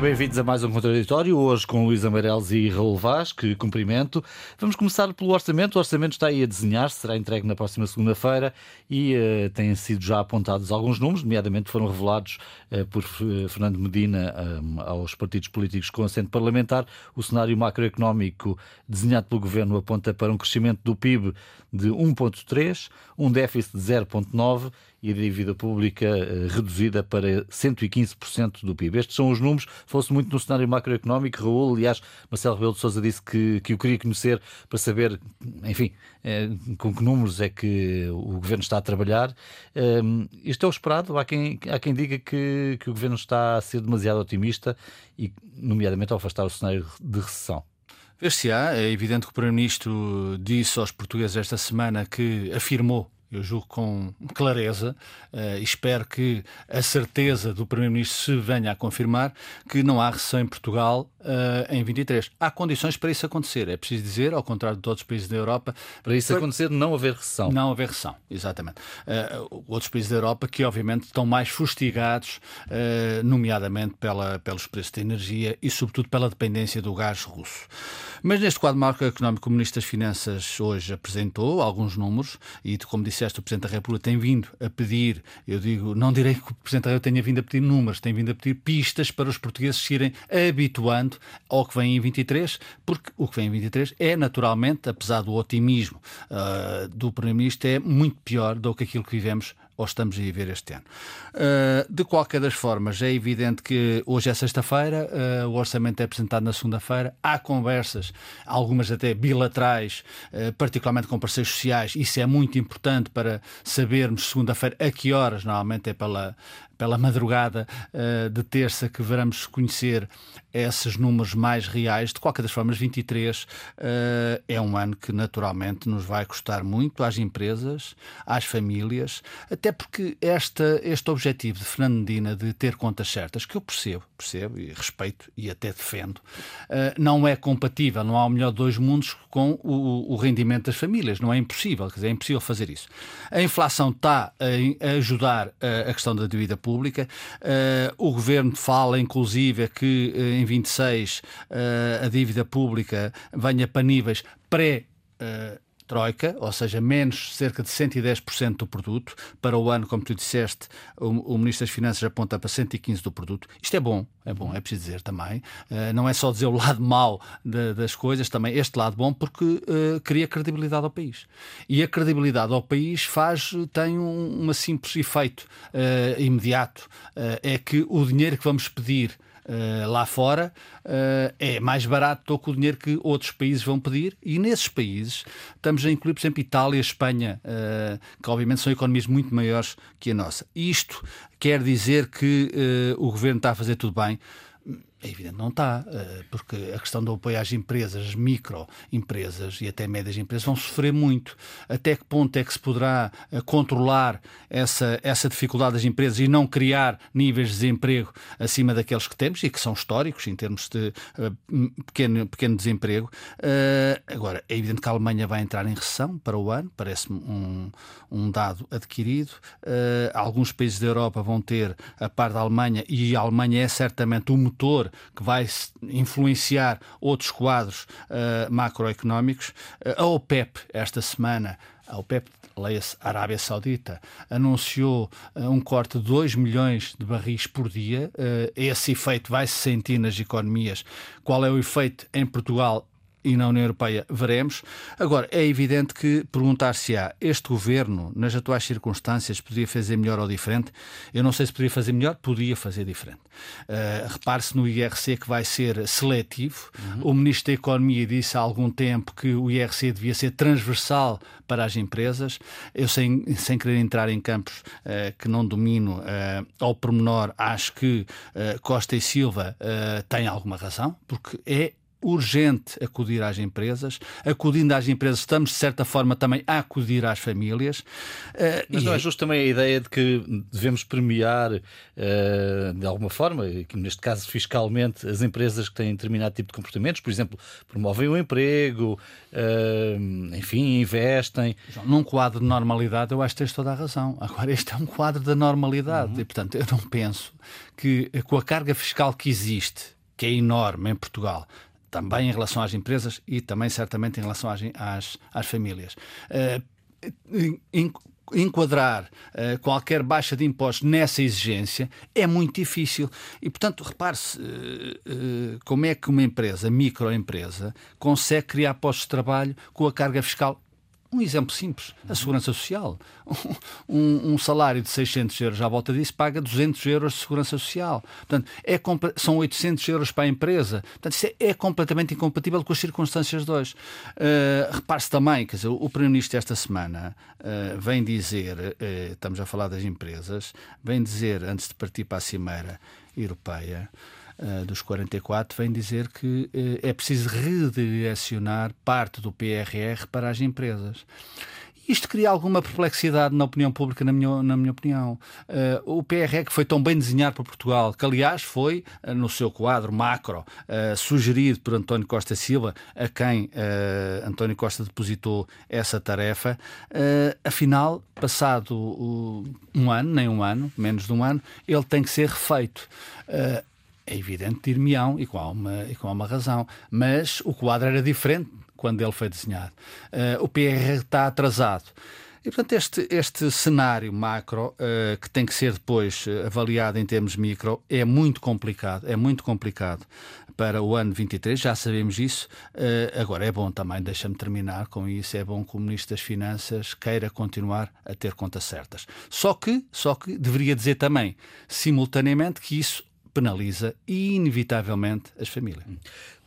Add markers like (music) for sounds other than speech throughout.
bem-vindos a mais um contraditório. Hoje com Luís Amarelos e Raul Vaz, que cumprimento. Vamos começar pelo orçamento. O orçamento está aí a desenhar, será entregue na próxima segunda-feira e uh, têm sido já apontados alguns números, nomeadamente foram revelados uh, por Fernando Medina um, aos partidos políticos com assento parlamentar. O cenário macroeconómico desenhado pelo governo aponta para um crescimento do PIB de 1,3, um déficit de 0,9 e a dívida pública uh, reduzida para 115% do PIB. Estes são os números. Fosse muito no cenário macroeconómico. Raul, aliás, Marcelo Rebelo de Sousa disse que, que o queria conhecer para saber, enfim, uh, com que números é que o governo está a trabalhar. Uh, isto é o esperado. Há quem, há quem diga que, que o governo está a ser demasiado otimista e, nomeadamente, ao afastar o cenário de recessão. Ver-se-á, é evidente que o Primeiro-Ministro disse aos portugueses esta semana que afirmou eu julgo com clareza, uh, espero que a certeza do Primeiro-Ministro se venha a confirmar que não há recessão em Portugal uh, em 23. Há condições para isso acontecer, é preciso dizer, ao contrário de outros países da Europa. Para isso para... acontecer, não haver recessão. Não haver recessão, exatamente. Uh, outros países da Europa que, obviamente, estão mais fustigados, nomeadamente pela, pelos preços de energia e, sobretudo, pela dependência do gás russo. Mas neste quadro macroeconómico, o Ministro das Finanças hoje apresentou alguns números e, como disseste, o Presidente da República tem vindo a pedir, eu digo, não direi que o Presidente da República tenha vindo a pedir números, tem vindo a pedir pistas para os portugueses se irem habituando ao que vem em 23, porque o que vem em 23 é naturalmente, apesar do otimismo uh, do Primeiro-Ministro, é muito pior do que aquilo que vivemos ou estamos a viver este ano. Uh, de qualquer das formas, é evidente que hoje é sexta-feira, uh, o orçamento é apresentado na segunda-feira, há conversas, algumas até bilaterais, uh, particularmente com parceiros sociais, isso é muito importante para sabermos segunda-feira a que horas, normalmente é pela, pela madrugada de terça que veremos conhecer esses números mais reais. De qualquer das formas, 23 uh, eh, é um ano que naturalmente nos vai custar muito às empresas, às famílias, até porque esta, este objetivo de Fernandina de ter contas certas, que eu percebo, percebo e respeito e até defendo, uh, não é compatível, não há o melhor de dois mundos com o, o rendimento das famílias. Não é impossível, quer dizer, é impossível fazer isso. A inflação está a, ajudar a, a questão da dívida pública. Uh, o governo fala, inclusive, que em 26 uh, eh, a dívida pública venha para níveis pré troika, ou seja, menos cerca de 110% do produto. Para o ano, como tu disseste, o, o, Ministro das Finanças aponta para 115% do produto. Isto é bom, é bom, é preciso dizer também. Uh, não é só dizer o lado mau de, das coisas, também este lado bom, porque uh, cria credibilidade ao país. E a credibilidade ao país faz, tem um, um simples efeito uh, imediato. é que o dinheiro que vamos pedir uh, lá fora uh, é mais barato do que o dinheiro que outros países vão pedir e nesses países estamos a incluir, por exemplo, Itália, Espanha, uh, que obviamente são economias muito maiores que a nossa. Isto quer dizer que o governo está a fazer tudo bem. É evidente, não está, eh, porque a questão do apoio às empresas, as microempresas e até médias empresas vão sofrer muito. Até que ponto é que se poderá eh, controlar essa, essa dificuldade das empresas e não criar níveis de desemprego acima daqueles que temos e que são históricos em termos de uh, pequeno, pequeno desemprego? Agora, é evidente que a Alemanha vai entrar em recessão para o ano, parece-me um, um dado adquirido. Alguns países da Europa vão ter a par da Alemanha e a Alemanha é certamente o motor que vai influenciar outros quadros uh, macroeconómicos. Uh, a OPEP, esta semana, a OPEP, leia-se Arábia Saudita, anunciou uh, um corte de 2 milhões de barris por dia. esse efeito vai se sentir nas economias. Qual é o efeito em Portugal e na União Europeia veremos. Agora, é evidente que perguntar-se-á este governo, nas atuais circunstâncias, poderia fazer melhor ou diferente? Eu não sei se poderia fazer melhor, podia fazer diferente. Uh, Repare-se no IRC que vai ser seletivo. Uhum. O Ministro da Economia disse há algum tempo que o IRC devia ser transversal para as empresas. Eu, sem, sem querer entrar em campos uh, que não domino uh, ao pormenor, acho que Costa e Silva têm alguma razão, porque é urgente acudir às empresas. Acudindo às empresas, estamos, de certa forma, também a acudir às famílias. Uh, Mas não é justo também a ideia de que devemos premiar, uh, de alguma forma, neste caso fiscalmente, as empresas que têm determinado tipo de comportamentos, por exemplo, promovem o emprego, uh, enfim, investem. Num quadro de normalidade, eu acho que tens toda a razão. Agora, este é um quadro da normalidade uhum. e, portanto, eu não penso que com a carga fiscal que existe, que é enorme em Portugal, também em relação às empresas e também certamente em relação às, às, famílias. Uh, enquadrar uh, qualquer baixa de impostos nessa exigência é muito difícil. E, portanto, repare-se uh, uh, como é que uma empresa, microempresa, consegue criar postos de trabalho com a carga fiscal um exemplo simples, a segurança social. (laughs) Um, um, salário de 600 euros à volta disso paga 200 euros de segurança social. Portanto, é, são 800 euros para a empresa. Portanto, isso é, é completamente incompatível com as circunstâncias de hoje. Uh, Repare-se também, quer dizer, o Primeiro-Ministro esta semana uh, vem dizer, uh, estamos a falar das empresas, vem dizer, antes de partir para a Cimeira Europeia, uh, dos 44 vem dizer que uh, é preciso redirecionar parte do PRR para as empresas. Isto cria alguma perplexidade na opinião pública, na minha, na minha opinião. Uh, o PRR que foi tão bem desenhado por Portugal, que aliás foi, uh, no seu quadro macro, uh, sugerido por António Costa Silva, a quem António Costa depositou essa tarefa, afinal, passado um ano, nem um ano, menos de um ano, ele tem que ser refeito é evidente, dir-me-ão, e, com uma, e com uma razão. Mas o quadro era diferente quando ele foi desenhado. Uh, o PR está atrasado. E, portanto, este, este cenário macro, uh, que tem que ser depois eh, avaliado em termos micro, é muito complicado. É muito complicado para o ano 23, já sabemos isso. Uh, agora, é bom também, deixa-me terminar com isso, é bom que o Ministro das Finanças queira continuar a ter contas certas. Só que, só que deveria dizer também, simultaneamente, que isso penaliza inevitavelmente as famílias.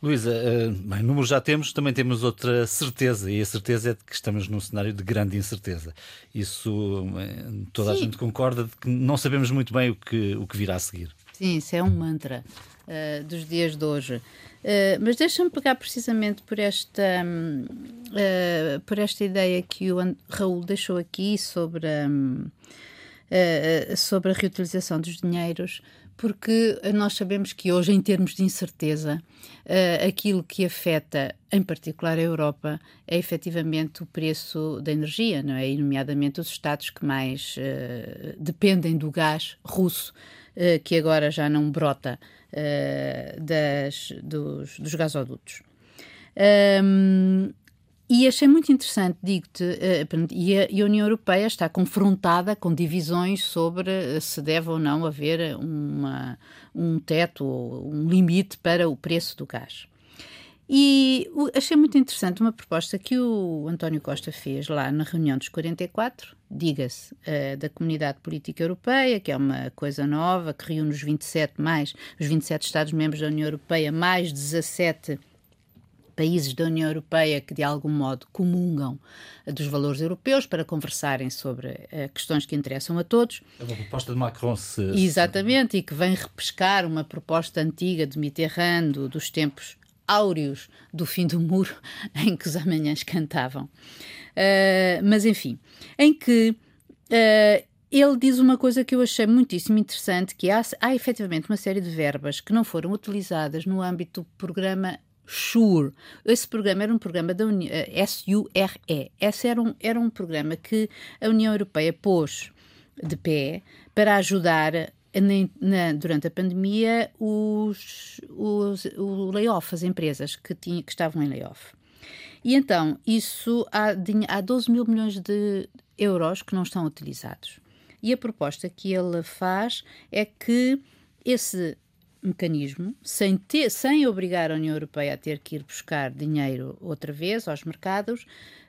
Luísa, uh, bem, números já temos, também temos outra certeza, e a certeza é de que estamos num cenário de grande incerteza. Isso eh, toda Sim. a gente concorda de que não sabemos muito bem o que, o que virá a seguir. Sim, isso é um mantra uh, dos dias de hoje. Uh, mas deixa-me pegar precisamente por esta, uh, por esta ideia que o Raul deixou aqui sobre, um, sobre a reutilização dos dinheiros porque nós sabemos que hoje, em termos de incerteza, uh, aquilo que afeta, em particular a Europa, é efetivamente o preço da energia, não é? E, nomeadamente os Estados que mais uh, dependem do gás russo, uh, que agora já não brota das, dos, dos gasodutos. Um, e achei muito interessante, digo-te, uh, e, a, União Europeia está confrontada com divisões sobre uh, se deve ou não haver uma, um teto ou um limite para o preço do gás. E achei muito interessante uma proposta que o António Costa fez lá na reunião dos 44, diga-se, uh, da Comunidade Política Europeia, que é uma coisa nova, que reúne os 27 mais, os 27 Estados-membros da União Europeia, mais 17 países da União Europeia que de algum modo comungam dos valores europeus para conversarem sobre uh, questões que interessam a todos. É uma proposta de Macron, se... Exatamente, e que vem repescar uma proposta antiga de Mitterrand, do, dos tempos áureos do fim do muro, (laughs) em que os amanhãs cantavam. Uh, mas, enfim, em que uh, ele diz uma coisa que eu achei muitíssimo interessante, que há, há efetivamente uma série de verbas que não foram utilizadas no âmbito do programa SURE. Esse programa era um programa da União, eh, S-U-R-E. Esse era um, era um programa que a União Europeia pôs de pé para ajudar na, na, durante a pandemia os, os, o layoff, as empresas que, tinha, que estavam em layoff. E então, isso há, há 12 mil milhões de euros que não estão utilizados. E a proposta que ele faz é que esse mecanismo, sem, ter, sem obrigar a União Europeia a ter que ir buscar dinheiro outra vez aos mercados,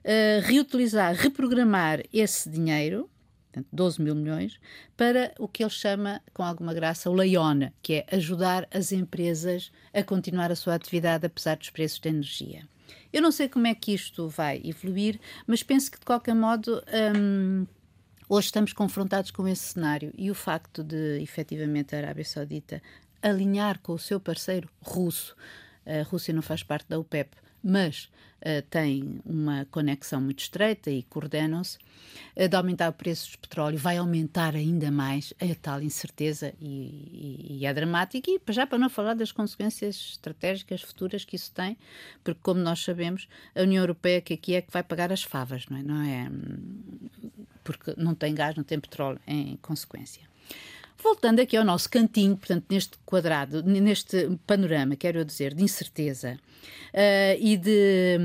uh, reutilizar, reprogramar esse dinheiro, portanto 12 mil milhões, para o que ele chama, com alguma graça, o Leona, que é ajudar as empresas a continuar a sua atividade apesar dos preços da energia. Eu não sei como é que isto vai evoluir, mas penso que de qualquer modo. Um, Hoje estamos confrontados com esse cenário e o facto de, efetivamente, a Arábia Saudita alinhar com o seu parceiro russo A Rússia não faz parte da OPEP, mas uh, tem uma conexão muito estreita e coordenam-se, uh, de aumentar o preço do petróleo vai aumentar ainda mais a tal incerteza e, e, e é dramático. E já para não falar das consequências estratégicas futuras que isso tem, porque, como nós sabemos, a União Europeia que aqui é que vai pagar as favas, não é? Não é porque não tem gás, não tem petróleo em consequência. Voltando aqui ao nosso cantinho, portanto, neste quadrado, neste panorama, quero dizer, de incerteza uh, e de.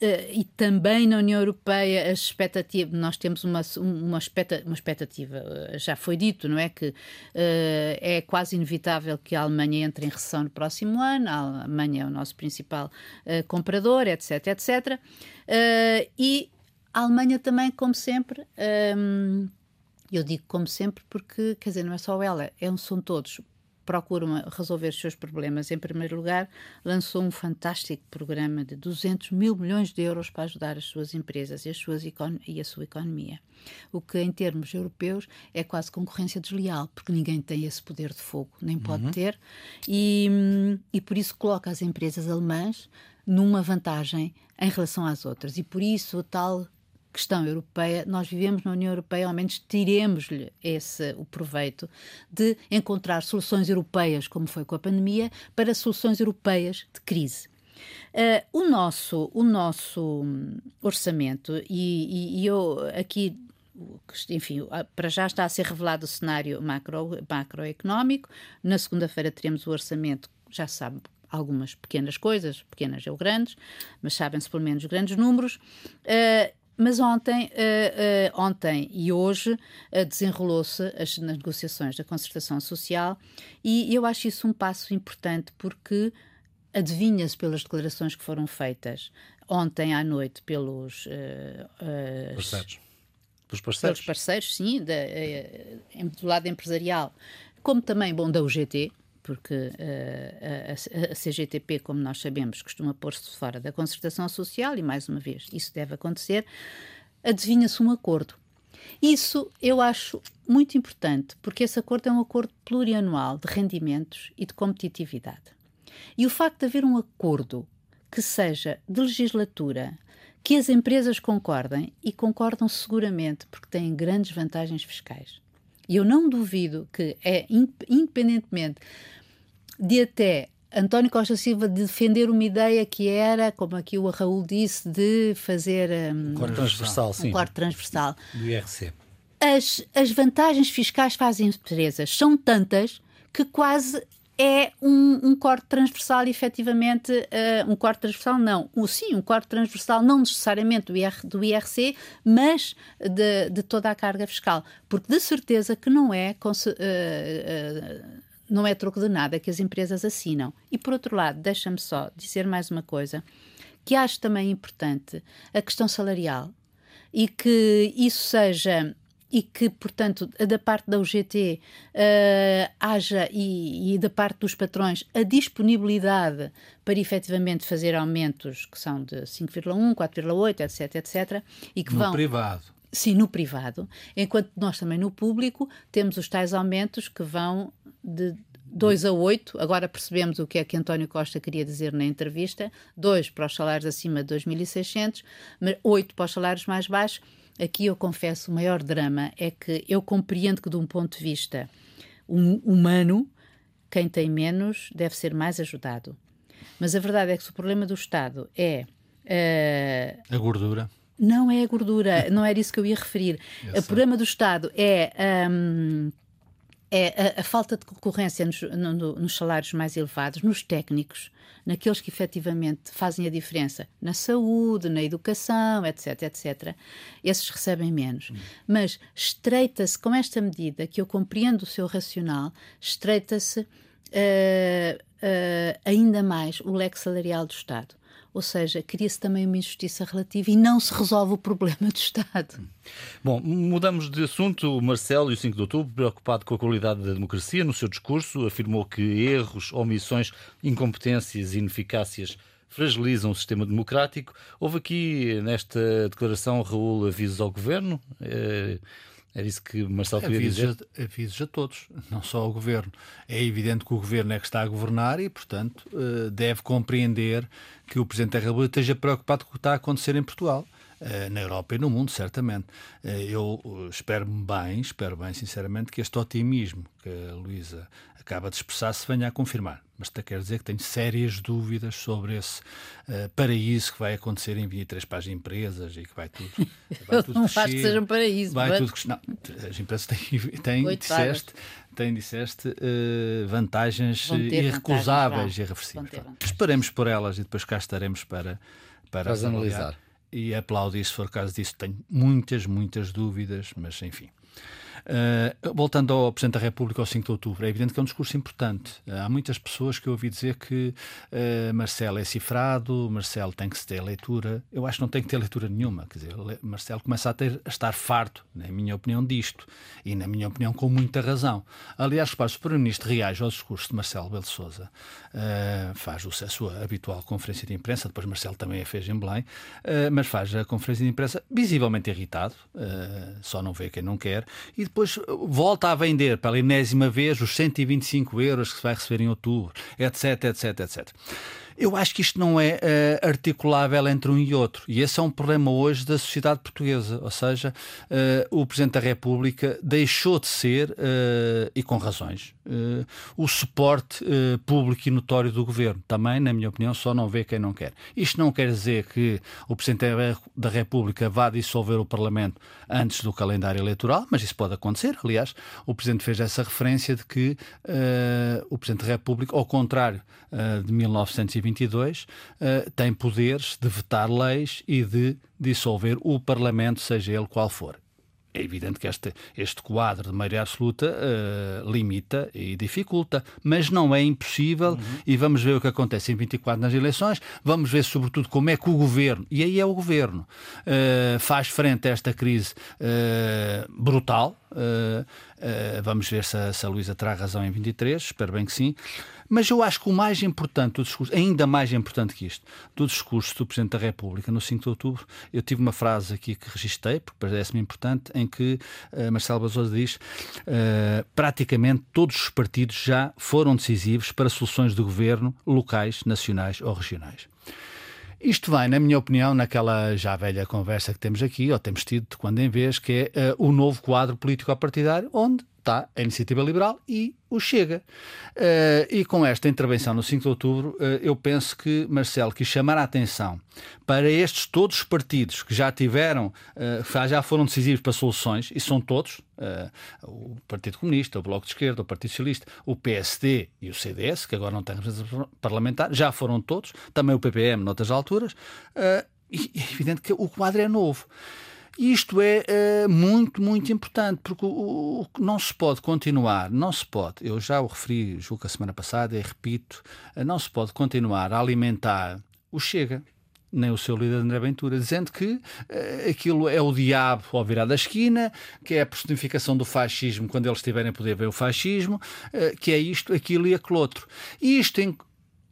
Uh, e também na União Europeia as expectativas, nós temos uma, uma, expecta, uma expectativa, uh, já foi dito, não é? Que é quase inevitável que a Alemanha entre em recessão no próximo ano, a Alemanha é o nosso principal comprador, etc, etc. e a Alemanha também, como sempre, eu digo como sempre porque, quer dizer, não é só ela, é um, são todos. Procuram resolver os seus problemas. Em primeiro lugar, lançou um fantástico programa de 200 mil milhões de euros para ajudar as suas empresas e, as suas e a sua economia. O que, em termos europeus, é quase concorrência desleal, porque ninguém tem esse poder de fogo, nem pode uhum. ter, e, e por isso coloca as empresas alemãs numa vantagem em relação às outras. E por isso, tal questão europeia, nós vivemos na União Europeia, ao menos tiremos-lhe esse o proveito de encontrar soluções europeias, como foi com a pandemia, para soluções europeias de crise. Uh, o nosso, o nosso orçamento, e, e, e eu aqui enfim, para já está a ser revelado o cenário macro, macroeconómico. Na segunda-feira teremos o orçamento, já sabe, algumas pequenas coisas, pequenas ou grandes, mas sabem-se pelo menos grandes números. Uh, mas ontem, uh, uh, ontem e hoje uh, desenrolou-se as negociações da concertação social e eu acho isso um passo importante porque adivinha-se pelas declarações que foram feitas ontem à noite pelos parceiros. Pelos parceiros. Pelos parceiros, sim, da, do lado empresarial, como também bom da UGT, porque uh, a, a, CGTP, como nós sabemos, costuma pôr-se fora da concertação social, e mais uma vez isso deve acontecer, adivinha-se um acordo. Isso eu acho muito importante, porque esse acordo é um acordo plurianual de rendimentos e de competitividade. E o facto de haver um acordo que seja de legislatura, que as empresas concordem, e concordam seguramente porque têm grandes vantagens fiscais. E eu não duvido que é, independentemente de até António Costa Silva defender uma ideia que era, como aqui o Raul disse, de fazer um, um corte transversal, um sim. corte transversal. Do IRC. As, as vantagens fiscais para as empresas são tantas que quase é um, um, corte transversal, efetivamente, uh, um corte transversal não, um, sim, um corte transversal não necessariamente do, IR, do IRC, mas de, de, toda a carga fiscal, porque de certeza que não é, uh, uh, não é troco de nada que as empresas assinam. E por outro lado, deixa-me só dizer mais uma coisa, que acho também importante, a questão salarial, e que isso seja e que, portanto, da parte da UGT uh, eh, haja e, e, da parte dos patrões a disponibilidade para efetivamente fazer aumentos que são de 5,1, 4,8, etc, etc. E que no vão. privado. Sim, no privado. Enquanto nós também no público temos os tais aumentos que vão de 2 a 8, agora percebemos o que é que António Costa queria dizer na entrevista, 2 para os salários acima de 2.600, mas 8 para os salários mais baixos aqui eu confesso, o maior drama é que eu compreendo que, de um ponto de vista hum, humano, quem tem menos deve ser mais ajudado. Mas a verdade é que se o problema do Estado é. Uh, a gordura. Não é a gordura, não era isso que eu ia referir. (laughs) o problema do Estado é. Um, é a, a, falta de concorrência nos, no, nos salários mais elevados, nos técnicos, naqueles que efetivamente fazem a diferença na saúde, na educação, etc, etc. Esses recebem menos. Hum. Mas estreita-se, com esta medida, que eu compreendo o seu racional, estreita-se uh, uh, ainda mais o leque salarial do Estado. Ou seja, cria-se também uma injustiça relativa e não se resolve o problema do Estado. Bom, mudamos de assunto. O Marcelo, e o 5 de outubro, preocupado com a qualidade da democracia, no seu discurso afirmou que erros, omissões, incompetências e ineficácias fragilizam o sistema democrático. Houve aqui, nesta declaração, Raul, avisos ao governo. Eh, Era isso que Marcelo queria avisos dizer? A, avisos a todos, não só ao governo. É evidente que o governo é que está a governar e, portanto, eh, deve compreender que o Presidente da República esteja preocupado com o que está a acontecer em Portugal. Eh, na Europa e no mundo, certamente. Eh, eu espero bem, espero bem, sinceramente, que este otimismo que a Luísa acaba de expressar se venha a confirmar. Mas quer dizer que tenho sérias dúvidas sobre esse uh, paraíso que vai acontecer em 23 para as empresas e que vai tudo. (laughs) Vai tudo não acho que seja um paraíso. Vai tudo não, as empresas têm, (laughs) têm disseste, têm, disseste uh, vantagens irrecusáveis e irreversíveis. Esperemos por elas e depois cá estaremos para, para, para analisar. E aplaudir se for caso disso. Tenho muitas, muitas dúvidas, mas enfim. Uh, voltando ao Presidente da República ao 5 de outubro, é evidente que é um discurso importante. Uh, há muitas pessoas que eu ouvi dizer que uh, Marcelo é cifrado, Marcelo tem que ter leitura. Eu acho que não tem que ter leitura nenhuma. Quer dizer, Marcelo começa a, ter, a estar farto, na minha opinião, disto. E, na minha opinião, com muita razão. Aliás, repare, o Primeiro-Ministro reage ao discurso de Marcelo Belo Souza, faz a sua habitual conferência de imprensa, depois Marcelo também a fez em Belém, mas faz a conferência de imprensa visivelmente irritado, só não vê quem não quer, e depois volta a vender pela enésima vez os 125 euros que se vai receber em outubro, etc, etc, etc. Eu acho que isto não é uh, articulável entre um e outro. E esse é um problema hoje da sociedade portuguesa. Ou seja, uh, o Presidente da República deixou de ser, uh, e com razões, o suporte público e notório do governo. Também, na minha opinião, só não vê quem não quer. Isto não quer dizer que o Presidente da República vá dissolver o Parlamento antes do calendário eleitoral, mas isso pode acontecer. Aliás, o Presidente fez essa referência de que o Presidente da República, ao contrário de 1920, 2022, uh, tem poderes de vetar leis e de dissolver o Parlamento, seja ele qual for. É evidente que este, este quadro de maioria absoluta uh, limita e dificulta, mas não é impossível uhum. e vamos ver o que acontece em 24 nas eleições, vamos ver sobretudo como é que o governo, e aí é o governo, uh, faz frente a esta crise uh, brutal. vamos ver se a, se a Luísa terá razão em 23, espero bem que sim. Mas eu acho que o mais importante do discurso, ainda mais importante que isto, do discurso do Presidente da República no 5 de outubro, eu tive uma frase aqui que registrei, porque parece-me importante, em que uh, Marcelo Basosa diz uh, praticamente todos os partidos já foram decisivos para soluções de governo locais, nacionais ou regionais. Isto vai, na minha opinião, naquela já velha conversa que temos aqui, ou temos tido de quando em vez, que é uh, o novo quadro político-partidário, onde está a Iniciativa Liberal e o Chega. Uh, e com esta intervenção no 5 de outubro, uh, eu penso que Marcelo quis chamar a atenção para estes todos os partidos que já tiveram, uh, já foram decisivos para soluções, e são todos, o Partido Comunista, o Bloco de Esquerda, o Partido Socialista, o PSD e o CDS, que agora não têm representação parlamentar, já foram todos, também o PPM noutras alturas, e é evidente que o quadro é novo. Isto é uh, muito, muito importante, porque o, o, não se pode continuar, não se pode, eu já o referi, julgo que a semana passada, e repito, uh, não se pode continuar a alimentar o Chega, nem o seu líder André Ventura, dizendo que uh, aquilo é o diabo ao virar da esquina, que é a personificação do fascismo quando eles tiverem poder ver o fascismo, uh, que é isto, aquilo e aquele outro. E isto em,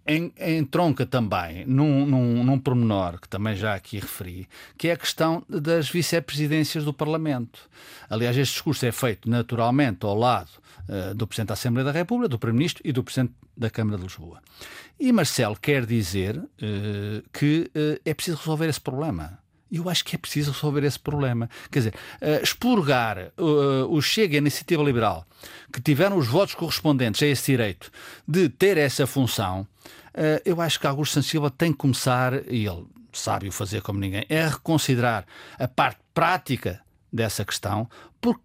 entronca também num, num, num pormenor que também já aqui referi, que é a questão das vice-presidências do Parlamento. Aliás, este discurso é feito naturalmente ao lado uh, do Presidente da Assembleia da República, do Primeiro-Ministro e do Presidente da Câmara de Lisboa. E Marcelo quer dizer uh, que uh, é preciso resolver esse problema. Eu acho que é preciso resolver esse problema. Quer dizer, uh, expurgar uh, o Chega e a Iniciativa Liberal, que tiveram os votos correspondentes a esse direito de ter essa função, eu acho que Augusto Santos Silva tem que começar, e ele sabe o fazer como ninguém, é reconsiderar a parte prática dessa questão, porque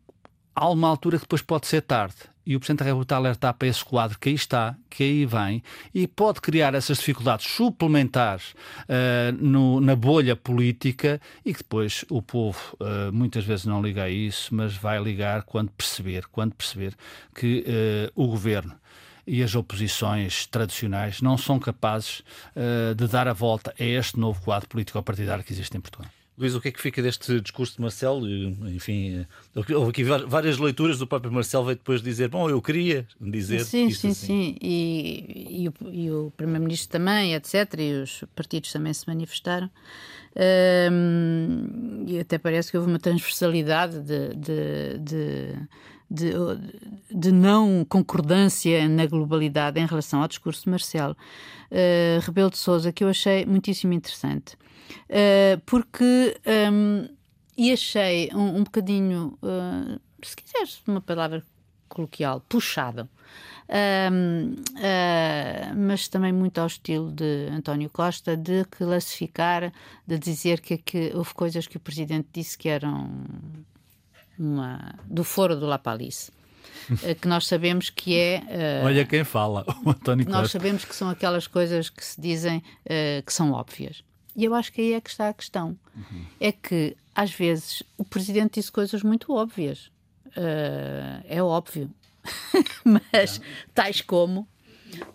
há uma altura que depois pode ser tarde. E o Presidente da República alertar para esse quadro que aí está, que aí vem, e pode criar essas dificuldades suplementares uh, no, na bolha política e que depois o povo uh, muitas vezes não liga a isso, mas vai ligar quando perceber, quando perceber que uh, o governo e as oposições tradicionais não são capazes de dar a volta a este novo quadro político-partidário que existe em Portugal. Luís, o que é que fica deste discurso de Marcelo? Enfim, houve aqui várias leituras do próprio Marcelo veio depois dizer, bom, eu queria dizer Sim, sim, assim. sim. E, e o, o Primeiro-Ministro também, etc. E os partidos também se manifestaram. Um, e até parece que houve uma transversalidade de, de, de de, de, não concordância na globalidade em relação ao discurso de Marcelo uh, Rebelo de Souza, que eu achei muitíssimo interessante. Uh, porque um, e achei um, um bocadinho, uh, se quiseres uma palavra coloquial, puxado. Uh, mas também muito ao estilo de António Costa, de classificar, de dizer que, que houve coisas que o presidente disse que eram uma, do foro do La Palice. que nós sabemos que é. Uh, Olha quem fala, (laughs) o António Costa. Nós sabemos que são aquelas coisas que se dizem uh, que são óbvias. E eu acho que aí é que está a questão. Uhum. É que, às vezes, o presidente disse coisas muito óbvias. Uh, é óbvio. (laughs) Mas, tais como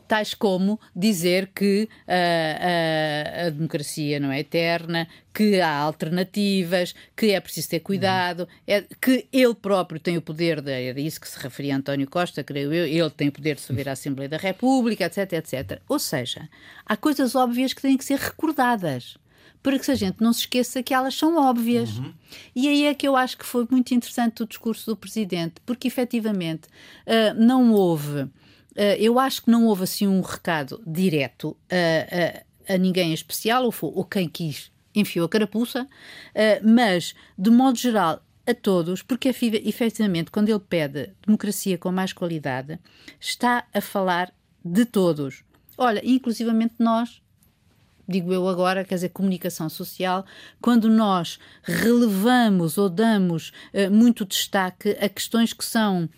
tais como dizer que uh, uh, a democracia não é eterna, que há alternativas, que é preciso ter cuidado, é, que ele próprio tem o poder, de, era isso que se referia a António Costa, creio eu, ele tem o poder de subir à Assembleia da República, etc, etc. Ou seja, há coisas óbvias que têm que ser recordadas para que a gente não se esqueça que elas são óbvias. Uhum. E aí é que eu acho que foi muito interessante o discurso do Presidente, porque efetivamente uh, não houve eu acho que não houve assim um recado direto a, a, a ninguém especial, ou, ou quem quis enfiou a carapuça, uh, mas, de modo geral, a todos, porque efetivamente, quando ele pede democracia com mais qualidade, está a falar de todos. Olha, inclusivamente nós, digo eu agora, quer dizer, comunicação social, quando nós relevamos ou damos uh, muito destaque a questões que são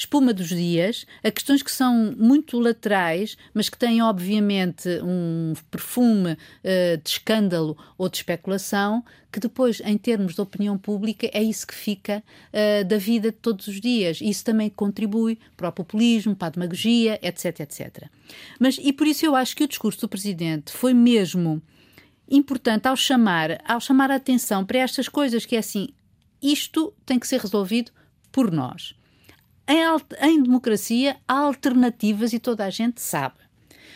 espuma dos dias, a questões que são muito laterais, mas que têm, obviamente, um perfume uh, de escândalo ou de especulação, que depois, em termos de opinião pública, é isso que fica uh, da vida de todos os dias. Isso também contribui para o populismo, para a demagogia, etc, etc. Mas, e por isso eu acho que o discurso do Presidente foi mesmo importante ao chamar, ao chamar a atenção para estas coisas que é assim, isto tem que ser resolvido por nós. Em, em democracia há alternativas e toda a gente sabe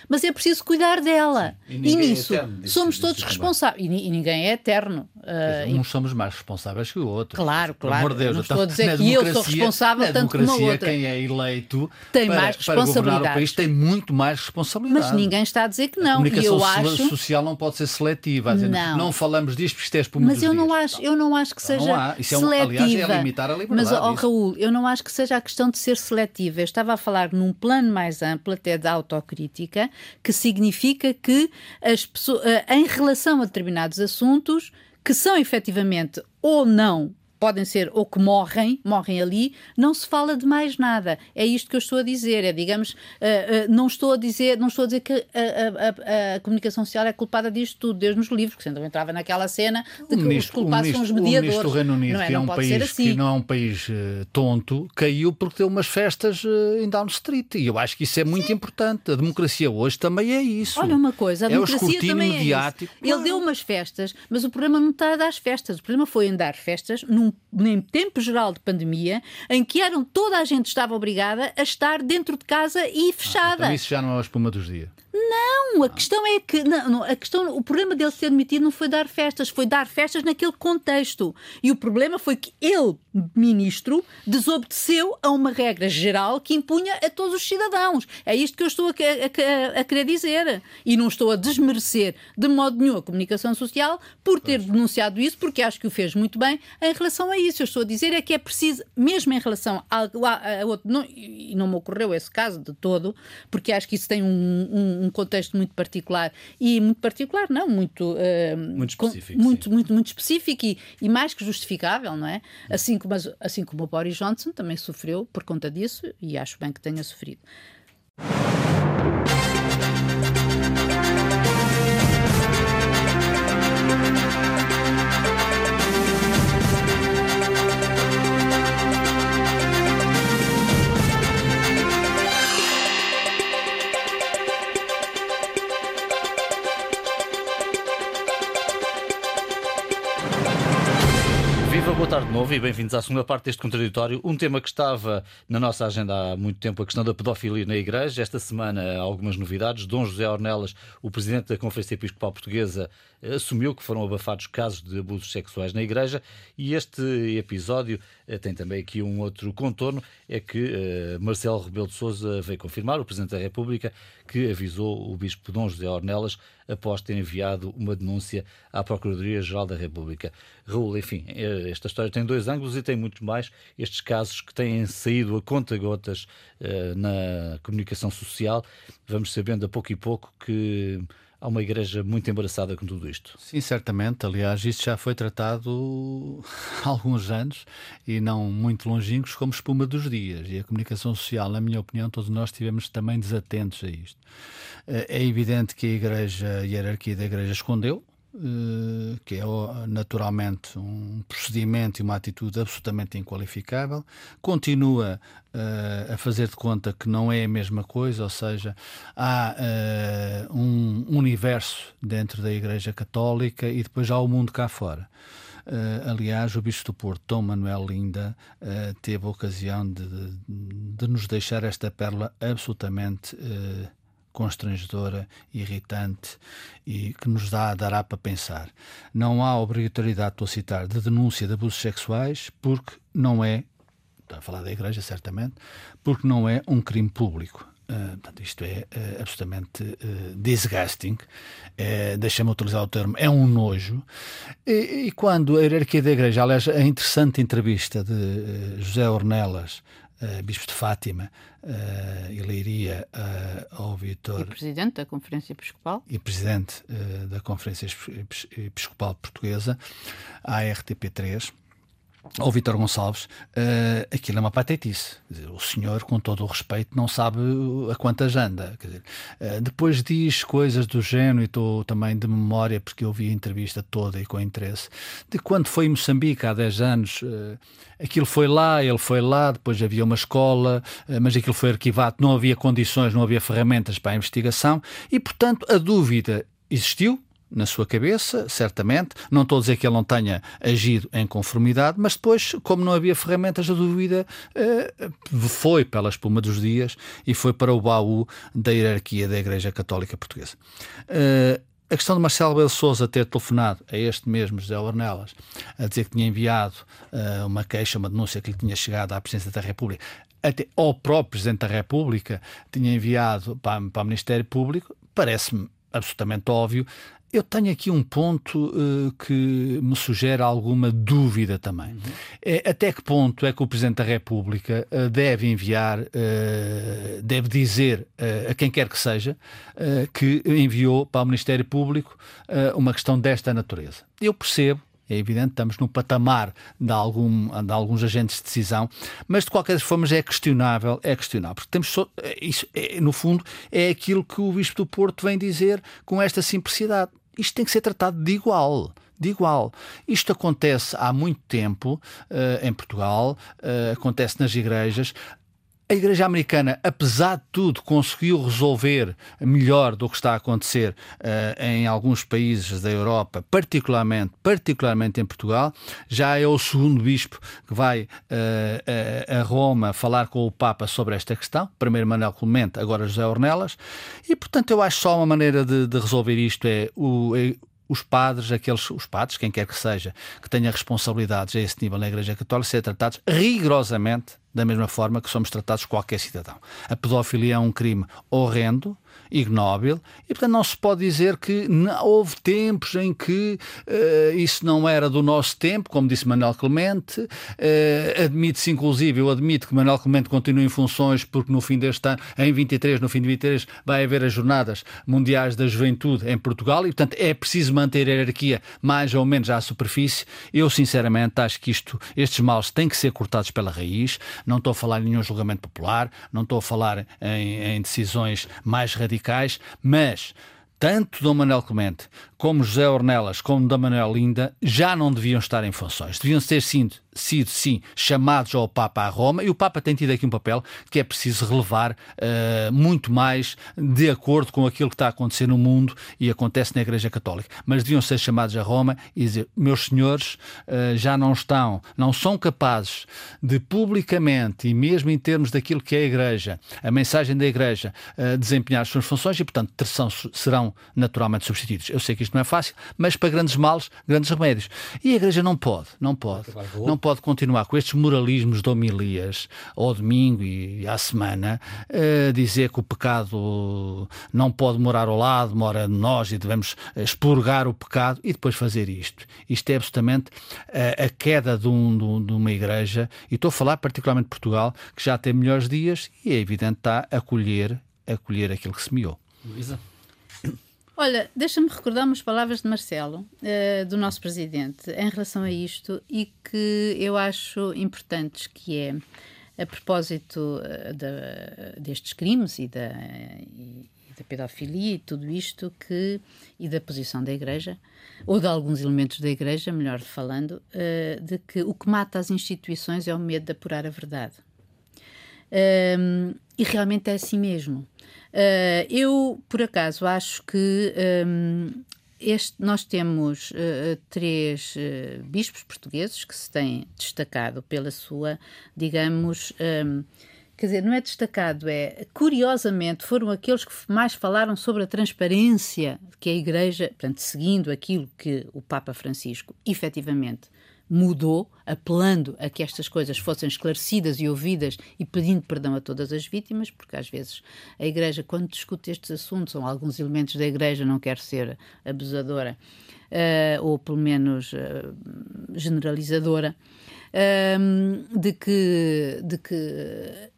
mas é preciso cuidar dela. Sim, e, e, é nisso é eterno, somos todos responsáveis. E, e, ninguém é eterno. Uh, uns somos mais responsáveis que o outro. Claro, claro. Por Deus, não estou a dizer que eu sou responsável tanto como a outra. Quem é eleito tem para, mais responsabilidade. Para o país tem muito mais responsabilidade. Mas ninguém está a dizer que não. A comunicação e eu acho... social não pode ser seletiva. Dizer, não. não falamos disto porque isto é Mas eu não, acho, eu não acho que seja não há. Isso é um, seletiva. Aliás, é limitar a liberdade. Mas, ó, oh, Raul, eu não acho que seja a questão de ser seletiva. Eu estava a falar num plano mais amplo, até da autocrítica, que significa que as pessoas, eh, em relação a determinados assuntos que são efetivamente ou não podem ser ou que morrem, morrem ali, não se fala de mais nada. É isto que eu estou a dizer. É, digamos, uh, uh, não estou a dizer, não estou a dizer que a, a, a, a, comunicação social é culpada disto tudo, Deus nos livros, que sempre entrava naquela cena de que ministro, os culpados são os mediadores. O ministro do Reino Unido, não é? que, é um país, assim. que não é um país uh, tonto, caiu porque deu umas festas em Down Street. E eu acho que isso é muito Sim. importante. A democracia hoje também é isso. Olha uma coisa, a é democracia também mediático. é isso. Ele deu umas festas, mas o problema não está a dar festas. O problema foi em dar festas num em tempo geral de pandemia, em que eram, toda a gente estava obrigada a estar dentro de casa e fechada. Ah, então isso já não é a espuma dos dias. Não, a questão é que não, não, a questão, o problema dele ser demitido não foi dar festas, foi dar festas naquele contexto. E o problema foi que ele, ministro, desobedeceu a uma regra geral que impunha a todos os cidadãos. É isto que eu estou a, a, a querer dizer. E não estou a desmerecer de modo nenhum a comunicação social por ter denunciado isso, porque acho que o fez muito bem em relação a isso. Eu estou a dizer é que é preciso, mesmo em relação a outro, não, e não me ocorreu esse caso de todo, porque acho que isso tem um, um um contexto muito particular e muito particular, não, muito uh, muito específico, com, muito, muito, muito específico e, e, mais que justificável, não é? Assim como, assim como o Boris Johnson também sofreu por conta disso e acho bem que tenha sofrido. Tarde de novo e bem-vindos à segunda parte deste contraditório. Um tema que estava na nossa agenda há muito tempo, a questão da pedofilia na Igreja. Esta semana, algumas novidades. Dom José Ornelas, o presidente da Conferência Episcopal Portuguesa, assumiu que foram abafados casos de abusos sexuais na Igreja e este episódio eh, tem também aqui um outro contorno, é que uh, Marcelo Rebelo de Sousa veio confirmar, o Presidente da República, que avisou o Bispo Dom José Ornelas após ter enviado uma denúncia à Procuradoria-Geral da República. Raul, enfim, eh, esta história tem dois ângulos e tem muito mais. Estes casos que têm saído a conta-gotas uh, na comunicação social, vamos sabendo a pouco e pouco que há uma igreja muito embaraçada com tudo isto. Sim, certamente. Aliás, isto já foi tratado há alguns anos e não muito longínquos como espuma dos dias. E a comunicação social, na minha opinião, todos nós estivemos também desatentos a isto. Eh, é evidente que a igreja, a hierarquia da igreja escondeu, que é naturalmente um procedimento e uma atitude absolutamente inqualificável, continua uh, a fazer de conta que não é a mesma coisa, ou seja, há uh, um universo dentro da Igreja Católica e depois há o mundo cá fora. Uh, aliás, o Bispo do Porto, Dom Manuel Linda, teve a ocasião de, de, de, nos deixar esta pérola absolutamente uh, constrangedora, irritante e que nos dá, dará para pensar. Não há obrigatoriedade, estou a citar, de denúncia de abusos sexuais porque não é, está a falar da Igreja certamente, porque não é um crime público. Uh, portanto, isto é uh, absolutamente uh, disgusting, deixa-me utilizar o termo, é um nojo. E, e, quando a hierarquia da Igreja, aliás, a interessante entrevista de José Ornelas uh, Bispo de Fátima uh, e Leiria uh, ao Vitor. E presidente da Conferência Episcopal. E presidente da Conferência Episcopal Portuguesa, à RTP3 ao Vítor Gonçalves, uh, aquilo é uma patetice. Dizer, o senhor, com todo o respeito, não sabe a quantas anda. Dizer, uh, depois diz coisas do género, e estou também de memória, porque eu vi a entrevista toda e com interesse, de quando foi em Moçambique há 10 anos. Uh, aquilo foi lá, ele foi lá, depois havia uma escola, mas aquilo foi arquivado, não havia condições, não havia ferramentas para a investigação, e portanto a dúvida existiu, na sua cabeça, certamente. Não estou a dizer que ele não tenha agido em conformidade, mas depois, como não havia ferramentas, a dúvida eh, foi pela espuma dos dias e foi para o baú da hierarquia da Igreja Católica Portuguesa. Eh, a questão de Marcelo Belo Souza ter telefonado a este mesmo José Ornelas a dizer que tinha enviado uh, uma queixa, uma denúncia que lhe tinha chegado à Presidência da República, até ao próprio Presidente da República tinha enviado para, para o Ministério Público, parece-me absolutamente óbvio eu tenho aqui um ponto uh, que me sugere alguma dúvida também. Uhum. É, até que ponto é que o Presidente da República uh, deve enviar, uh, deve dizer a quem quer que seja que enviou para o Ministério Público uma questão desta natureza? Eu percebo é evidente, estamos no patamar de, algum, de alguns agentes de decisão, mas de qualquer forma é questionável, é questionável, porque temos só, isso, é, no fundo, é aquilo que o Bispo do Porto vem dizer com esta simplicidade isto tem que ser tratado de igual de igual. Isto acontece há muito tempo uh, em Portugal, uh, acontece nas igrejas. A Igreja Americana, apesar de tudo, conseguiu resolver melhor do que está a acontecer uh, em alguns países da Europa, particularmente, particularmente em Portugal. Já é o segundo bispo que vai uh, a Roma falar com o Papa sobre esta questão. Primeiro Manuel Clemente, agora José Ornelas. E, portanto, eu acho só uma maneira de, de resolver isto é o, é os padres, aqueles, os padres, quem quer que seja, que tenha responsabilidades a esse nível na Igreja Católica, ser tratados rigorosamente da mesma forma que somos tratados qualquer cidadão. A pedofilia é um crime horrendo, ignóbil, e portanto não se pode dizer que houve tempos em que uh, isso não era do nosso tempo, como disse Manuel Clemente. Uh, Admite-se, inclusive, eu admito que Manuel Clemente continue em funções, porque no fim deste ano, em 23, no fim de 23, vai haver as Jornadas Mundiais da Juventude em Portugal, e portanto é preciso manter a hierarquia mais ou menos à superfície. Eu, sinceramente, acho que isto, estes males têm que ser cortados pela raiz. Não estou a falar em nenhum julgamento popular, não estou a falar em, em decisões mais radicais, mas tanto Dom Manuel Clemente como José Ornelas, como Dom Manuel Linda, já não deviam estar em funções. Deviam ter sido, sido sim, chamados ao Papa a Roma, e o Papa tem tido aqui um papel que é preciso relevar uh, muito mais de acordo com aquilo que está a acontecer no mundo e acontece na Igreja Católica. Mas deviam ser chamados a Roma e dizer: meus senhores uh, já não estão, não são capazes de publicamente e mesmo em termos daquilo que é a Igreja, a mensagem da Igreja, uh, desempenhar as suas funções e, portanto, serão naturalmente substituídos. Eu sei que isto não é fácil, mas para grandes males, grandes remédios. E a Igreja não pode, não pode, não pode continuar com estes moralismos de homilias ao domingo e à semana, uh, dizer que o pecado não pode morar ao lado, mora nós e devemos expurgar o pecado e depois fazer isto. Isto é absolutamente a, a queda de, um, de, uma igreja, e estou a falar particularmente de Portugal, que já tem melhores dias e é evidente está a colher, a colher aquilo que semeou. Luísa? Olha, deixa-me recordar umas palavras de Marcelo, uh, do nosso presidente, em relação a isto e que eu acho importantes, que é a propósito de, destes crimes e da, e da pedofilia e tudo isto que e da posição da Igreja ou de alguns elementos da Igreja, melhor falando, uh, de que o que mata as instituições é o medo de apurar a verdade. Um, e realmente é assim mesmo. Uh, eu, por acaso, acho que um, este, nós temos uh, três uh, bispos portugueses que se têm destacado pela sua, digamos, um, quer dizer, não é destacado, é curiosamente foram aqueles que mais falaram sobre a transparência que a Igreja, portanto, seguindo aquilo que o Papa Francisco efetivamente mudou, apelando a que estas coisas fossem esclarecidas e ouvidas e pedindo perdão a todas as vítimas, porque às vezes a Igreja, quando discute estes assuntos, ou alguns elementos da Igreja, não quer ser abusadora, uh, ou pelo menos uh, generalizadora, uh, de que. De que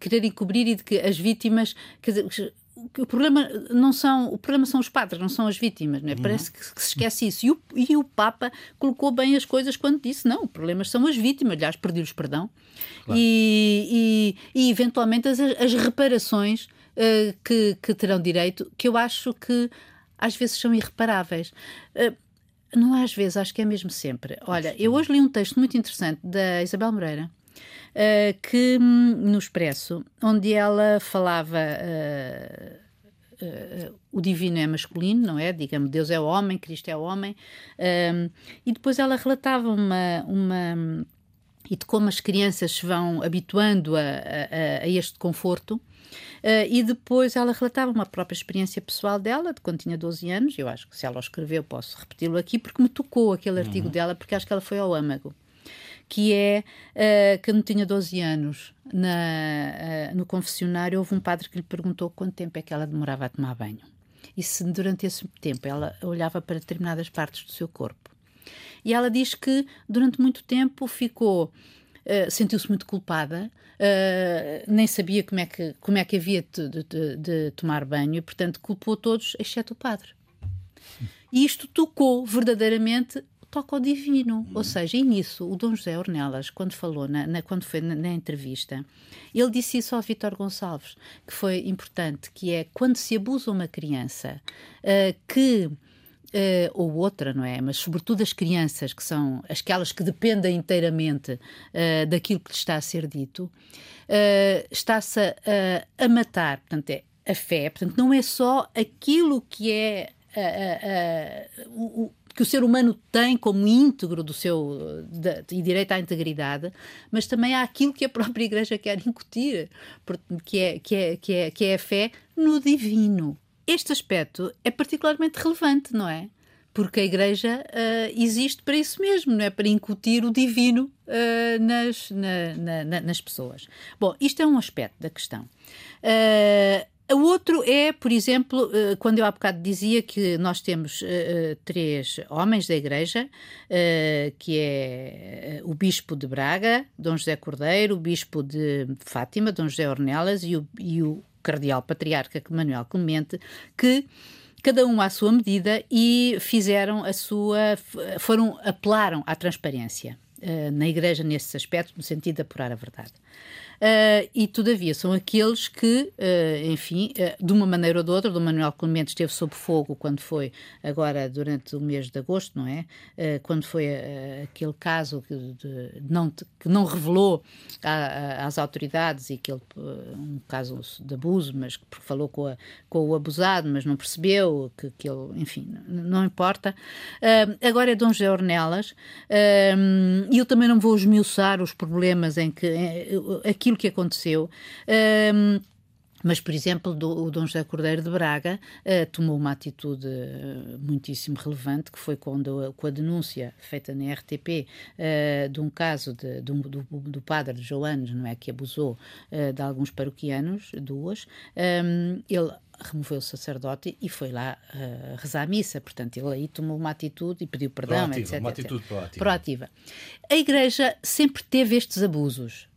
querer encobrir e de que as vítimas, quer dizer, o problema não são o problema são os padres não são as vítimas não é? Uhum. parece que, se esquece isso e o, e o Papa colocou bem as coisas quando disse não o problema são as vítimas aliás pediu-lhes perdão claro. e, e, e, eventualmente as, as reparações uh, que, que terão direito que eu acho que às vezes são irreparáveis uh, não às vezes acho que é mesmo sempre olha eu hoje li um texto muito interessante da Isabel Moreira uh, que hum, no Expresso, onde ela falava. Uh, Uh, o divino é masculino, não é? Digamos, Deus é o homem, Cristo é o homem. Um, e depois ela relatava uma, uma. e de como as crianças se vão habituando a, a, a este conforto. Uh, e depois ela relatava uma própria experiência pessoal dela, de quando tinha 12 anos. Eu acho que se ela o escreveu, posso repeti-lo aqui, porque me tocou aquele artigo uhum. dela, porque acho que ela foi ao âmago que é uh, que não tinha 12 anos na, uh, no confessionário, houve um padre que lhe perguntou quanto tempo é que ela demorava a tomar banho. E se durante esse tempo ela olhava para determinadas partes do seu corpo. E ela diz que durante muito tempo ficou. Uh, sentiu-se muito culpada, uh, nem sabia como é que, como é que havia de, de, de, tomar banho e, portanto, culpou todos, exceto o padre. E isto tocou verdadeiramente toca ao divino. Ou seja, e nisso, o Dom José Ornelas, quando falou, na, na quando foi na, na, entrevista, ele disse isso ao Vítor Gonçalves, que foi importante, que é quando se abusa uma criança uh, que Uh, ou outra, não é? Mas sobretudo as crianças, que são aquelas que dependem inteiramente uh, daquilo que lhes está a ser dito, uh, está-se a, a, matar, portanto, é a fé, portanto, não é só aquilo que é o, que o ser humano tem como íntegro do seu de, e direito à integridade, mas também há aquilo que a própria Igreja quer incutir, que é, que é, que é, que é a fé no divino. Este aspecto é particularmente relevante, não é? Porque a Igreja uh, existe para isso mesmo, não é? Para incutir o divino uh, nas, na, na, nas pessoas. Bom, isto é um aspecto da questão. Uh, o outro é, por exemplo, eh, quando eu há bocado dizia que nós temos uh, três homens da Igreja, que é o Bispo de Braga, Dom José Cordeiro, o Bispo de Fátima, Dom José Ornelas e o, e o Cardeal Patriarca Manuel Clemente, que cada um à sua medida e fizeram a sua, foram, apelaram à transparência na Igreja nesses aspectos, no sentido de apurar a verdade. Uh, e todavia são aqueles que, uh, enfim, uh, de uma maneira ou de outra, o Manuel Clemente esteve sob fogo quando foi, agora durante o mês de agosto, não é? quando foi aquele caso que, de, não, que não revelou a, a, às autoridades e aquele um caso de abuso, mas que falou com, a, com o abusado, mas não percebeu que, que ele, enfim, não importa. agora é Dom José Ornelas, e eu também não vou esmiuçar os problemas em que. Aqui aquilo que aconteceu. Um, mas, por exemplo, do, o Dom José Cordeiro de Braga uh, tomou uma atitude uh, muitíssimo relevante, que foi quando, com a denúncia feita na RTP uh, eh, de um caso de, de um, do, do, padre de Joanes, não é, que abusou de alguns paroquianos, duas, um, ele removeu o sacerdote e foi lá uh, rezar a missa. Portanto, ele aí tomou uma atitude e pediu perdão, proativa, etc. Uma atitude proativa. proativa. A Igreja sempre teve estes abusos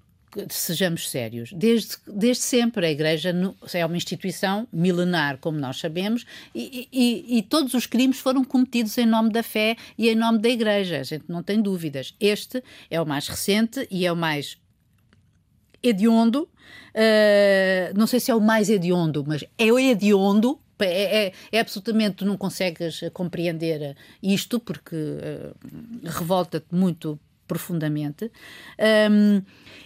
sejamos sérios, desde, desde sempre a Igreja é uma instituição milenar, como nós sabemos, e, e, e, todos os crimes foram cometidos em nome da fé e em nome da Igreja, a gente não tem dúvidas. Este é o mais recente e é o mais hediondo, uh, não sei se é o mais hediondo, mas é o hediondo é, é, é, absolutamente, tu não consegues compreender isto porque uh, revolta-te muito profundamente. Um,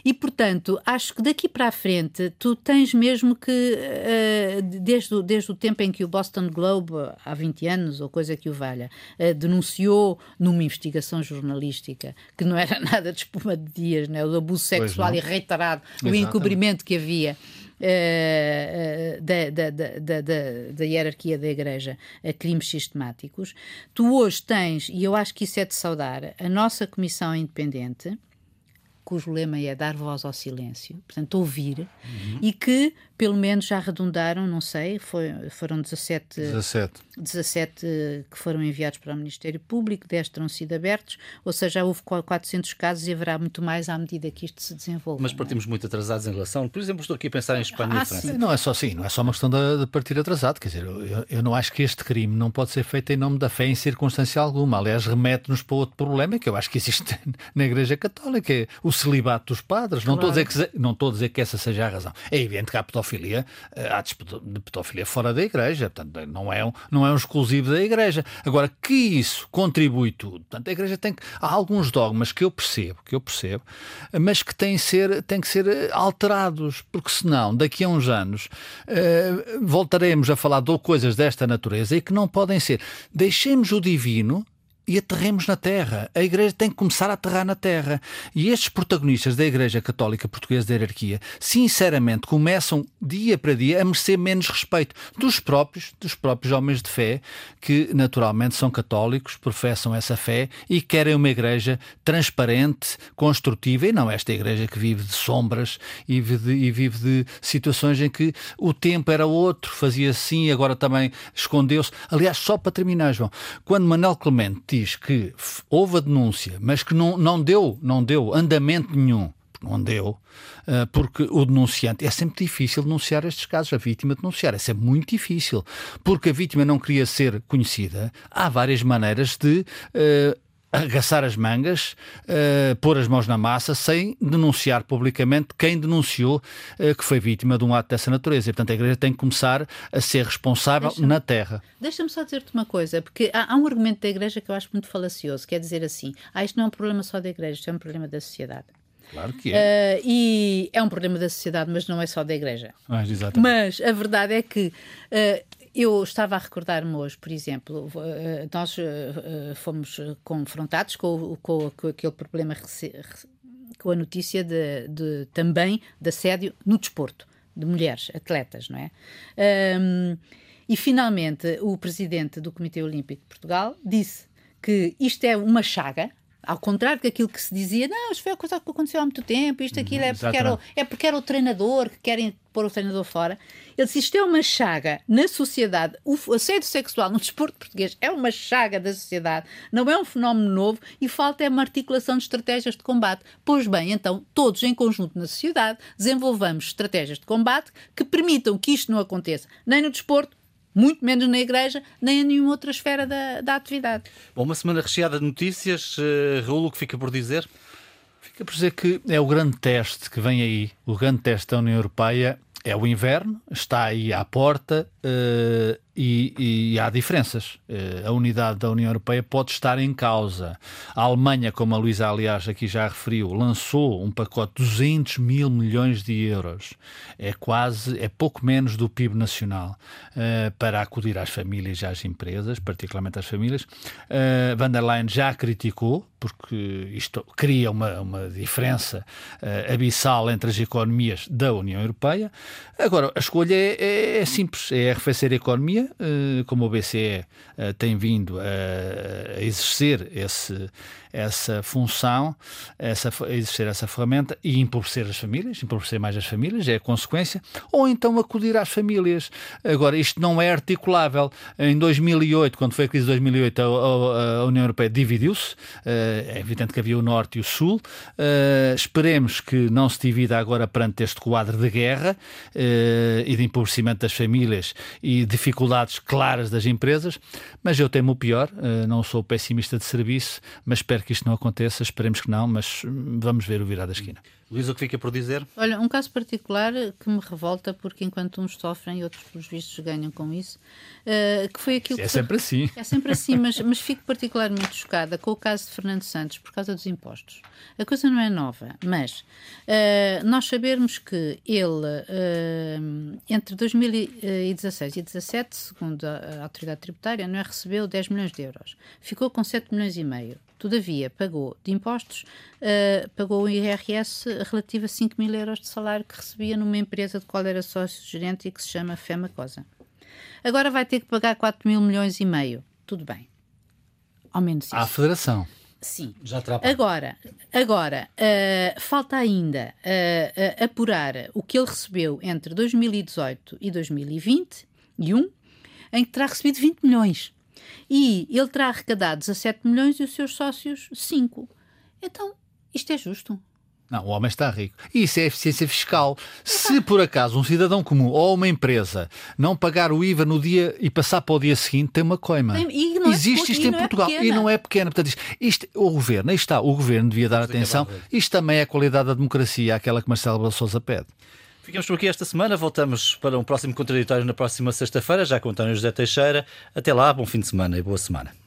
e, portanto, acho que daqui para a frente tu tens mesmo que, uh, desde, o, desde o tempo em que o Boston Globe, há 20 anos ou coisa que o valha, uh, denunciou numa investigação jornalística que não era (laughs) nada de espuma de dias, né? o abuso sexual e reiterado, Exatamente. o encobrimento que havia. Uh, da, da, da, da, hierarquia da Igreja a crimes sistemáticos. Tu hoje tens, e eu acho que isso é de saudar, a nossa Comissão Independente, cujo lema é dar voz ao silêncio, portanto, ouvir, uhum. e que pelo menos já arredondaram, não sei, foi, foram 17, 17. 17 que foram enviados para o Ministério Público, 10 terão sido abertos, ou seja, já houve 400 casos e haverá muito mais à medida que isto se desenvolve. Mas é? partimos é? muito atrasados em relação, por exemplo, estou aqui a pensar em Espanha ah, e França. Sim. Não é só assim, não é só uma questão de, de partir atrasado, quer dizer, eu, eu, não acho que este crime não pode ser feito em nome da fé em circunstância alguma, aliás, remete-nos para outro problema que eu acho que existe (laughs) na Igreja Católica, é o celibato dos padres, claro. não, estou a dizer que, não estou a dizer que essa seja a razão. É evidente que há pedofilia, eh, há de pedofilia fora da Igreja, portanto, não é, um, não é um exclusivo da Igreja. Agora, que isso contribui tudo, portanto, a Igreja tem que. Há alguns dogmas que eu percebo, que eu percebo, mas que têm, ser, têm que ser eh, alterados, porque senão, daqui a uns anos, uh, voltaremos a falar de coisas desta natureza e que não podem ser. Deixemos o divino e aterremos na terra. A Igreja tem que começar a aterrar na terra. E estes protagonistas da Igreja Católica Portuguesa da Hierarquia, sinceramente, começam dia para dia a merecer menos respeito dos próprios, dos próprios homens de fé, que naturalmente são católicos, professam essa fé e querem uma Igreja transparente, construtiva, e não esta Igreja que vive de sombras e vive de, e vive de situações em que o tempo era outro, fazia assim, agora também escondeu-se. Aliás, só para terminar, João, quando Manuel Clemente diz que houve a denúncia, mas que não, não, deu, não deu andamento nenhum, não deu, eh, porque o denunciante é sempre difícil denunciar estes casos, a vítima denunciar, é sempre muito difícil, porque a vítima não queria ser conhecida. Há várias maneiras de uh, arregaçar as mangas, uh, pôr as mãos na massa, sem denunciar publicamente quem denunciou uh, que foi vítima de um ato dessa natureza. E, portanto, a Igreja tem que começar a ser responsável na terra. Deixa-me só dizer-te uma coisa, porque há, há, um argumento da Igreja que eu acho muito falacioso, que é dizer assim, ah, isto não é um problema só da Igreja, isto é um problema da sociedade. Claro que é. Uh, e é um problema da sociedade, mas não é só da Igreja. Ah, mas a verdade é que uh, eu estava a recordar-me hoje, por exemplo, eh, nós eh, fomos confrontados com, com, com aquele problema, com a notícia de, de, também de assédio no desporto, de mulheres, atletas, não é? Um, e finalmente o presidente do Comitê Olímpico de Portugal disse que isto é uma chaga, ao contrário daquilo que se dizia, não, isto foi a coisa que aconteceu há muito tempo, isto, aquilo, é porque, era o, é porque era o treinador que querem pôr o treinador fora. Ele disse, isto é uma chaga na sociedade. O assédio sexual no desporto português é uma chaga da sociedade, não é um fenómeno novo e falta é uma articulação de estratégias de combate. Pois bem, então, todos em conjunto na sociedade desenvolvamos estratégias de combate que permitam que isto não aconteça, nem no desporto, muito menos na Igreja, nem em nenhuma outra esfera da, da atividade. Bom, uma semana recheada de notícias. Uh, Raul, o que fica por dizer? Fica por dizer que é o grande teste que vem aí, o grande teste da União Europeia é o inverno, está aí à porta uh, e, e, há diferenças. Uh, a unidade da União Europeia pode estar em causa. A Alemanha, como a Luísa, aliás, aqui já referiu, lançou um pacote de 200 mil milhões de euros. É quase, é pouco menos do PIB nacional uh, para acudir às famílias e às empresas, particularmente às famílias. Uh, Van der Leyen já criticou, porque isto cria uma, uma diferença abissal entre as economias da União Europeia. Agora, a escolha é, é, é simples, é arrefecer a economia, eh, como o BCE eh, tem vindo a exercer esse, essa função, essa, exercer essa ferramenta e empobrecer as famílias, empobrecer mais as famílias, é a consequência, ou então acudir às famílias. Agora, isto não é articulável. Em 2008, quando foi a crise de 2008, a, a, a União Europeia dividiu-se, eh, é evidente que havia o Norte e o Sul. Esperemos que não se divida agora perante este quadro de guerra e de empobrecimento das famílias e dificuldades claras das empresas, mas eu temo o pior, não sou pessimista de serviço, mas espero que isto não aconteça, esperemos que não, mas hum, vamos ver o virar da esquina. Luís, o que fica por dizer? Olha, um caso particular que me revolta, porque enquanto uns sofrem e outros, pelos vistos, ganham com isso, uh, que foi aquilo é que. É sempre assim. É sempre assim, mas, mas fico particularmente chocada com o caso de Fernando Santos por causa dos impostos. A coisa não é nova, mas uh, nós sabermos que ele, uh, entre 2016 e 2017, segundo a autoridade tributária, não é, recebeu 10 milhões de euros. Ficou com 7 milhões e meio. Todavia, pagou de impostos, uh, pagou o IRS relativo a 5 mil euros de salário que recebia numa empresa de qual era sócio-gerente e que se chama Fema Cosa. Agora vai ter que pagar 4 mil milhões e meio. Tudo bem. Ao menos isso. À Federação. Sim. Já Agora, agora uh, falta ainda uh, uh, apurar o que ele recebeu entre 2018 e 2021, em que terá recebido 20 milhões e ele terá arrecadado 17 milhões e os seus sócios 5. Então, isto é justo? Não, o homem está rico. Isso é eficiência fiscal. Se por acaso um cidadão comum ou uma empresa não pagar o IVA no dia e passar para o dia seguinte, tem uma coima. Tem, é Existe é, isto em Portugal é e não é pequena. Portanto, isto, isto, o governo, aí está, o governo devia dar atenção. Isto também é a qualidade da democracia, aquela que Marcelo Sousa pede. Ficamos por aqui esta semana. Voltamos para um próximo contraditório na próxima sexta-feira, já com António José Teixeira. Até lá, bom fim de semana e boa semana.